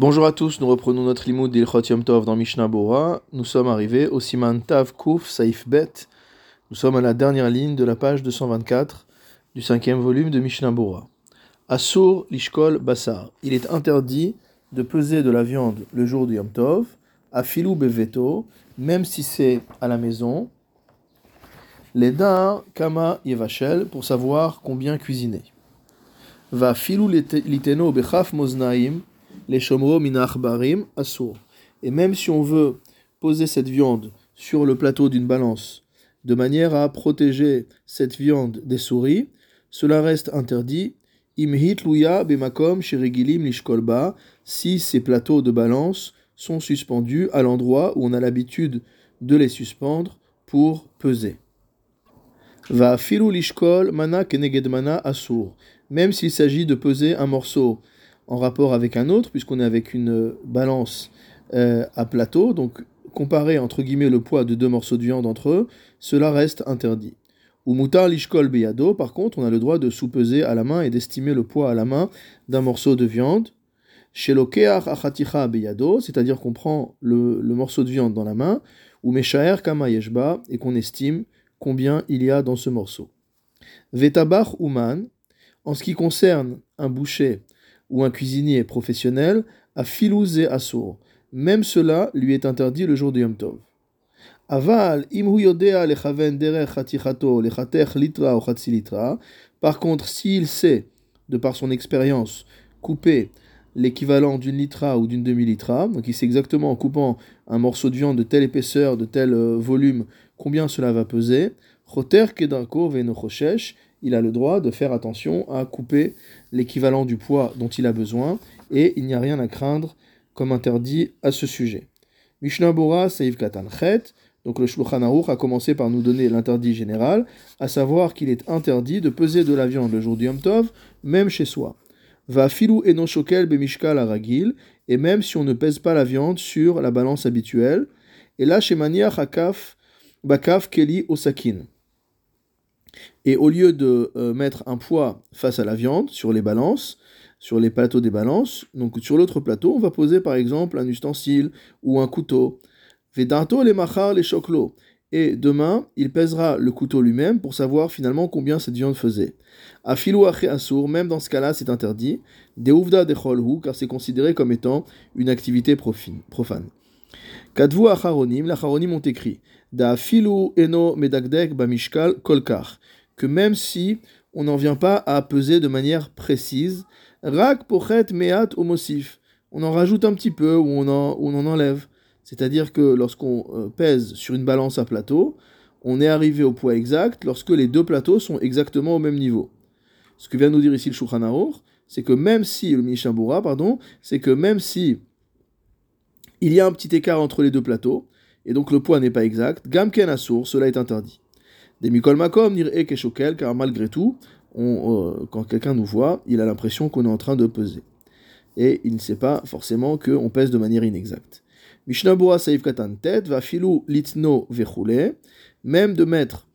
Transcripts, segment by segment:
Bonjour à tous, nous reprenons notre limoud d'Ilchot Yom Tov dans Mishnah Bora. Nous sommes arrivés au Siman Tav Kuf Saif Bet. Nous sommes à la dernière ligne de la page 224 du cinquième volume de Mishnah Bora. Asur Lishkol Basar. Il est interdit de peser de la viande le jour du Yom Tov, à filou beveto, même si c'est à la maison. Les dar kama yevachel, pour savoir combien cuisiner. Va filou liteno bechaf moznaim les shomro barim assour. Et même si on veut poser cette viande sur le plateau d'une balance de manière à protéger cette viande des souris, cela reste interdit. Imhit luya bemakom shirigilim lishkolba si ces plateaux de balance sont suspendus à l'endroit où on a l'habitude de les suspendre pour peser. Va filou lishkol mana keneged mana assour. Même s'il s'agit de peser un morceau en rapport avec un autre, puisqu'on est avec une balance euh, à plateau, donc comparer entre guillemets le poids de deux morceaux de viande entre eux, cela reste interdit. Ou mutar lishkol beyado, par contre, on a le droit de sous-peser à la main et d'estimer le poids à la main d'un morceau de viande. Chez achaticha beyado, c'est-à-dire qu'on prend le, morceau de viande dans la main, ou meshaer kama yeshba, et qu'on estime combien il y a dans ce morceau. Vetabach uman, en ce qui concerne un boucher ou un cuisinier professionnel, à filouz et assour. Même cela lui est interdit le jour du Yom Tov. Par contre, s'il sait, de par son expérience, couper l'équivalent d'une litra ou d'une demi-litra, donc il sait exactement en coupant un morceau de viande de telle épaisseur, de tel euh, volume, combien cela va peser, choter kedarko il a le droit de faire attention à couper l'équivalent du poids dont il a besoin, et il n'y a rien à craindre comme interdit à ce sujet. Mishnah Bora Saïv Katan Chet, donc le Shulchan Aruch a commencé par nous donner l'interdit général, à savoir qu'il est interdit de peser de la viande le jour du Yom Tov, même chez soi. Va filou enon shokel bemishkal aragil, et même si on ne pèse pas la viande sur la balance habituelle, et là chez Mania Hakaf Bakaf Keli Osakin. Et au lieu de euh, mettre un poids face à la viande sur les balances, sur les plateaux des balances, donc sur l'autre plateau, on va poser par exemple un ustensile ou un couteau. Vedato les machar les choclo. Et demain, il pèsera le couteau lui-même pour savoir finalement combien cette viande faisait. Afilou assour, même dans ce cas-là, c'est interdit. Deuvda de cholhu, car c'est considéré comme étant une activité profane. Kadvu acharonim, l'acharonim ont écrit. Eno medagdek kolkar que même si on n'en vient pas à peser de manière précise, rak pochet meat homosif, on en rajoute un petit peu ou on en, on en enlève. C'est-à-dire que lorsqu'on euh, pèse sur une balance à plateau, on est arrivé au poids exact lorsque les deux plateaux sont exactement au même niveau. Ce que vient nous dire ici le Shulchan c'est que même si, le Mishabura, pardon, c'est que même si il y a un petit écart entre les deux plateaux, et donc le poids n'est pas exact, Gamken Asur, cela est interdit. Des Makom, Nir Ekeshokel, car malgré tout, euh, quand quelqu'un nous voit, il a l'impression qu'on est en train de peser. Et il ne sait pas forcément qu'on pèse de manière inexacte. Mishnah Bora Saif Katan Tet, va filou litno vechule, même de mettre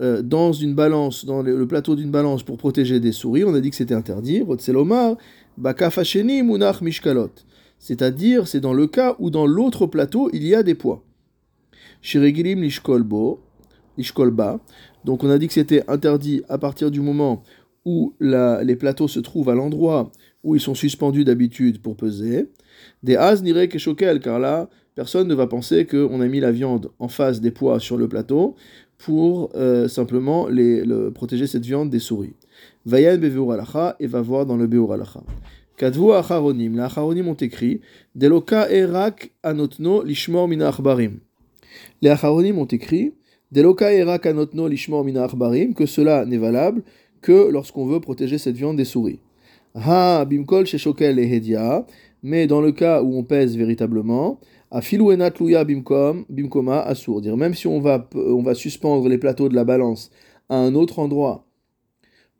euh, dans une balance, dans le, plateau d'une balance pour protéger des souris, on a dit que c'était interdit. Rotselomar, bakafasheni munach mishkalot. C'est-à-dire, c'est dans le cas où dans l'autre plateau, il y a des poids. Shirigilim lishkolbo, Ishkolba. Donc on a dit que c'était interdit à partir du moment où les plateaux se trouvent à l'endroit où ils sont suspendus d'habitude pour peser. Des as n'irait que choquel, car là, personne ne va penser qu'on a mis la viande en face des poids sur le plateau pour euh, simplement les, protéger cette viande des souris. Vayan beveur alacha et va voir dans le beur alacha. Kadvu acharonim, les acharonim ont écrit Deloka erak anotno lishmor mina achbarim. Les acharonim ont écrit que cela n'est valable que lorsqu'on veut protéger cette viande des souris. Ha bimkol sheshokel hedia, mais dans le cas où on pèse véritablement, a filouenat bimkom bimkoma assour, dire même si on va suspendre les plateaux de la balance à un autre endroit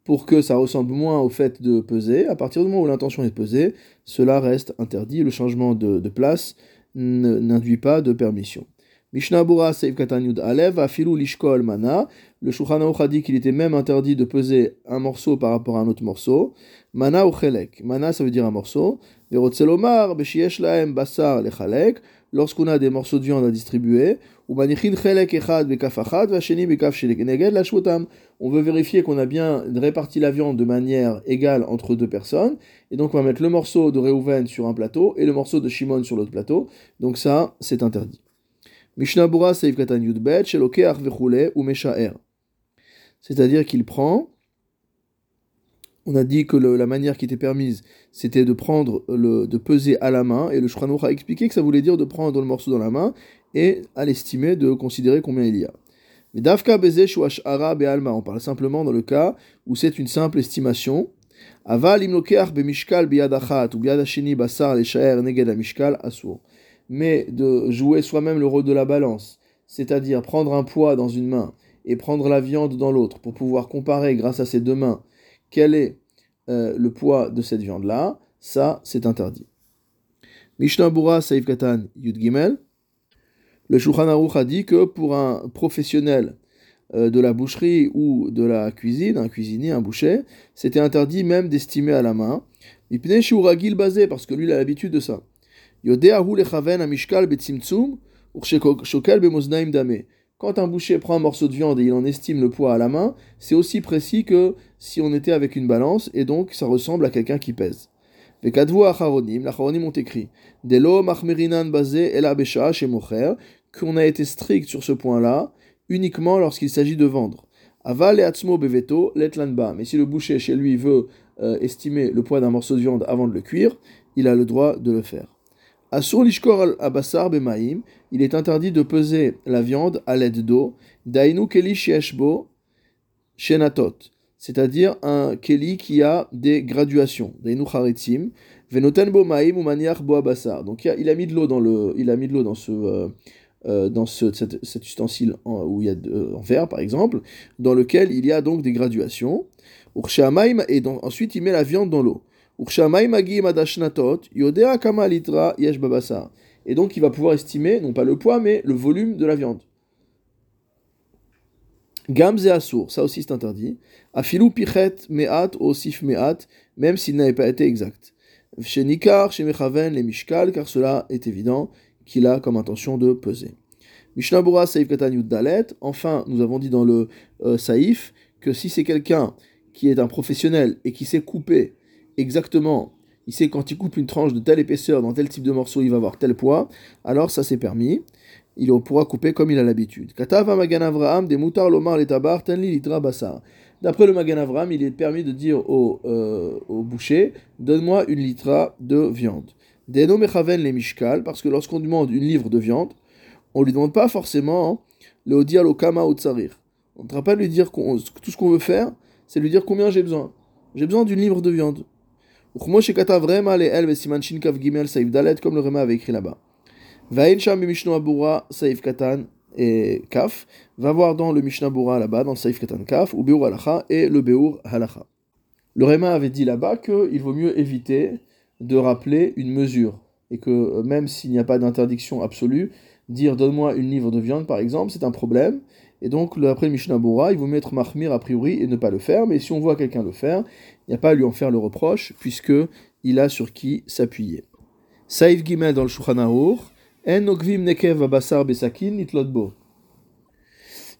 pour que ça ressemble moins au fait de peser, à partir du moment où l'intention est de peser, cela reste interdit. Le changement de place n'induit pas de permission. Mishnah Bura Seif Katan Yud Alev, Afilu Lishkol Mana. Le Shulchan Aruch a dit qu'il était même interdit de peser un morceau par rapport à un autre morceau. Mana ou Chelek? Mana, ça veut dire un morceau. Verotzelomar, Beshiesh Laem Basar Lechalek. Lorsqu'on a des morceaux de viande à distribuer. Ou Manichin Chelek Echad Bekaf Achad, Bekaf Shelek Neged. On veut vérifier qu'on a bien réparti la viande de manière égale entre deux personnes. Et donc on va mettre le morceau de Reuven sur un plateau et le morceau de Shimon sur l'autre plateau. Donc ça, c'est interdit. C'est-à-dire qu'il prend, on a dit que la manière qui était permise, c'était de prendre, le, de peser à la main, et le Shranouch a expliqué que ça voulait dire de prendre le morceau dans la main, et à l'estimer, de considérer combien il y a. Mais Dafka Bezesh ou Ashara Be'alma, on parle simplement dans le cas où c'est une simple estimation. Aval Imlokeach Bemishkal Biadachat ou Biadashini Basar Leshaer Neged Mishkal Asur mais de jouer soi-même le rôle de la balance, c'est-à-dire prendre un poids dans une main et prendre la viande dans l'autre pour pouvoir comparer grâce à ces deux mains quel est euh, le poids de cette viande-là, ça c'est interdit. Mishnah Bura Saif Katan Yud Gimel, le Shulchan a dit que pour un professionnel euh, de la boucherie ou de la cuisine, un cuisinier, un boucher, c'était interdit même d'estimer à la main. Ragil basé parce que lui il a l'habitude de ça. Quand un boucher prend un morceau de viande et il en estime le poids à la main, c'est aussi précis que si on était avec une balance, et donc ça ressemble à quelqu'un qui pèse. Vekadvu acharonim, l'acharonim ont écrit, Delo machmerinan basé el chez mocher, qu'on a été strict sur ce point-là, uniquement lorsqu'il s'agit de vendre. Aval et atzmo beveto letlanba, mais si le boucher chez lui veut euh, estimer le poids d'un morceau de viande avant de le cuire, il a le droit de le faire. Asur lishkor abassar bemaim, il est interdit de peser la viande à l'aide d'eau, dainu keli sheshbo shenatot, c'est-à-dire un keli qui a des graduations, dainu charitzim, venoten bo maim ou maniach bo abassar. Donc il a, mis de l'eau dans le, il a mis de l'eau dans ce euh, euh, dans ce, cet, cet, ustensile en, où il y a de, euh, en verre par exemple, dans lequel il y a donc des graduations. Et ensuite il met la viande dans l'eau. Et donc il va pouvoir estimer, non pas le poids, mais le volume de la viande. Gamze assour, ça aussi c'est interdit. Afilou pichet me'at ou sif me'at, même s'il n'avait pas été exact. Chez Nikar, chez Mechaven, les Mishkal, car cela est évident qu'il a comme intention de peser. Mishnah Bura Saif Katan Dalet, enfin nous avons dit dans le euh, Saif que si c'est quelqu'un qui est un professionnel et qui sait couper exactement, il sait quand il coupe une tranche de telle épaisseur dans tel type de morceau, il va avoir tel poids, alors ça c'est permis. Il pourra couper comme il a l'habitude. Des moutards lomar les. D'après le Magan Avraham, il est permis de dire au, euh, au boucher Donne-moi une litra de viande. Deno mechaven les mishkal, parce que lorsqu'on demande une livre de viande, on lui demande pas forcément le odia lokama ou tsarir. On ne va pas lui dire tout ce qu'on veut faire, c'est lui dire combien j'ai besoin. J'ai besoin d'une livre de viande. Comme le Rema avait écrit là-bas. Et Kaf. Va voir dans le Mishnah Bura là-bas, dans le Saif Katan Kaf, ou Beur Halacha et le Beur Halacha. Le Rema avait dit là-bas qu'il vaut mieux éviter de rappeler une mesure. Et que même s'il n'y a pas d'interdiction absolue, dire donne-moi une livre de viande par exemple, c'est un problème. Et donc, après le Mishnah Bora, il vaut mettre Mahmir a priori et ne pas le faire. Mais si on voit quelqu'un le faire, il n'y a pas à lui en faire le reproche, puisque il a sur qui s'appuyer. Saïf Gimel dans le En okvim nekev abasar besakin nitlotbo.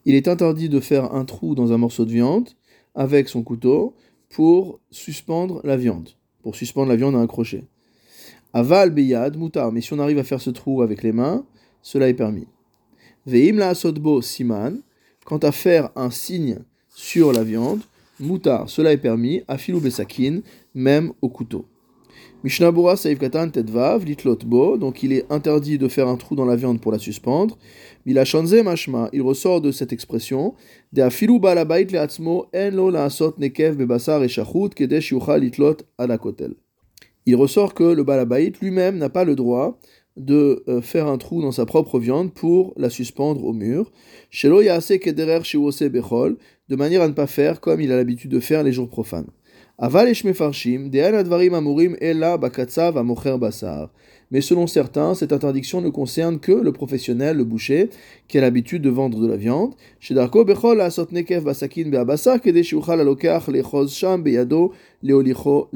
Il est interdit de faire un trou dans un morceau de viande avec son couteau pour suspendre la viande, pour suspendre la viande à un crochet. Aval beyad mutar, mais si on arrive à faire ce trou avec les mains, cela est permis. Veim la siman, Quant à faire un signe sur la viande, moutar, cela est permis, afilou besakin, même au couteau. Mishnabura saif katan tetvav, litlot bo, donc il est interdit de faire un trou dans la viande pour la suspendre. Milachanze mashma, il ressort de cette expression, de afilou balabait leatzmo en lo laasot nekev bebasar et shachut kedesh yuchal litlot anakotel. Il ressort que le balabait lui-même n'a pas le droit de euh, faire un trou dans sa propre viande pour la suspendre au mur. de manière à ne pas faire comme il a l'habitude de faire les jours profanes. Aval mefarshim, advarim amurim ella bakatsav amocher basar. Mais selon certains, cette interdiction ne concerne que le professionnel, le boucher, qui a l'habitude de vendre de la viande. Chez Darko bechol asot nekev basakin beabasar kede shiuchal alokach sham beyado leolicho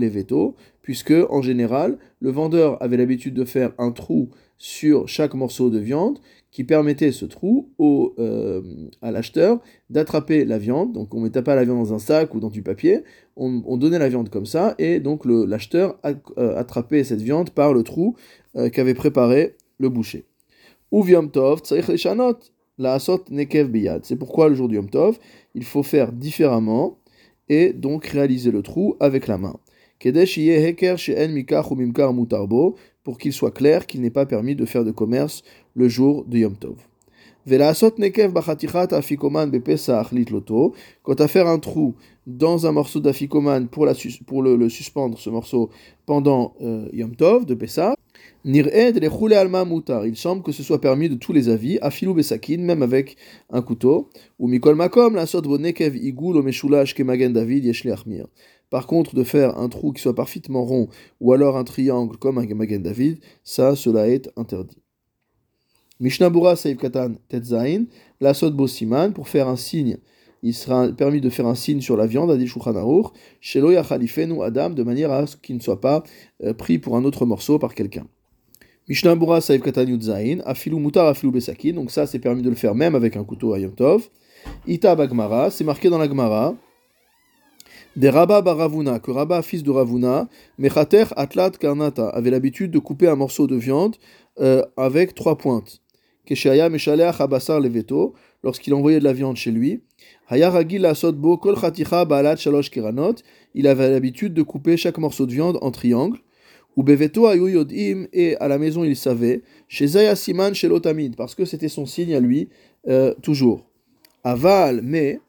puisque en général, le vendeur avait l'habitude de faire un trou sur chaque morceau de viande qui permettait ce trou au, euh, à l'acheteur d'attraper la viande. Donc on ne mettait pas la viande dans un sac ou dans du papier, on, donnait la viande comme ça, et donc l'acheteur euh, attrapait cette viande par le trou qu'avait préparé le boucher. Tov, la asot nekev biyad. C'est pourquoi le jour du Yom Tov, il faut faire différemment et donc réaliser le trou avec la main. Pour qu'il soit clair qu'il n'est pas permis de faire de commerce le jour de Yom Tov. Quant à faire un trou dans un morceau d'afikoman pour, pour le, suspendre, ce morceau, pendant euh, Yom Tov de Pessah, il semble que ce soit permis de tous les avis, afilou besakin, même avec un couteau, ou mikol makom, la sot nekev igul o magen David yesh Par contre, de faire un trou qui soit parfaitement rond, ou alors un triangle comme un magen David, ça, cela est interdit. Mishnabura Saïf Katan Tetzain, la sot bosiman, pour faire un signe il sera permis de faire un signe sur la viande, à dit Shelo ou Adam, de manière à ce qu'il ne soit pas euh, pris pour un autre morceau par quelqu'un. Mishnah Bura Saïf Katanyut Zain, Afilu Mutar Afilu Besakin, donc ça c'est permis de le faire même avec un couteau à. Ita Bagmara, c'est marqué dans la Gemara. Des Rabba Baravuna, que Rabba, fils de Ravuna, Mechater Atlat Karnata, avait l'habitude de couper un morceau de viande euh, avec trois pointes. Keshaya Meshaleach Abasar Leveto, lorsqu'il envoyait de la viande chez lui. Hayaragil Asodbo Kol Balat Shalosh il avait l'habitude de couper chaque morceau de viande en triangle. Ou Beveto Yodim, et à la maison il savait, chez Zaya Siman chez l'Otamid, parce que c'était son signe à lui, euh, toujours. Aval, mais,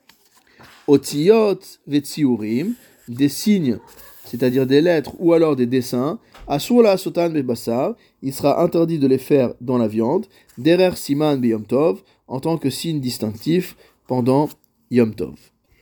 Otiyot Vetsiurim, des signes, c'est-à-dire des lettres ou alors des dessins, Asula Sotan Bebassar, il sera interdit de les faire dans la viande, Derer Siman Beyom Tov, en tant que signe distinctif pendant Yom Tov.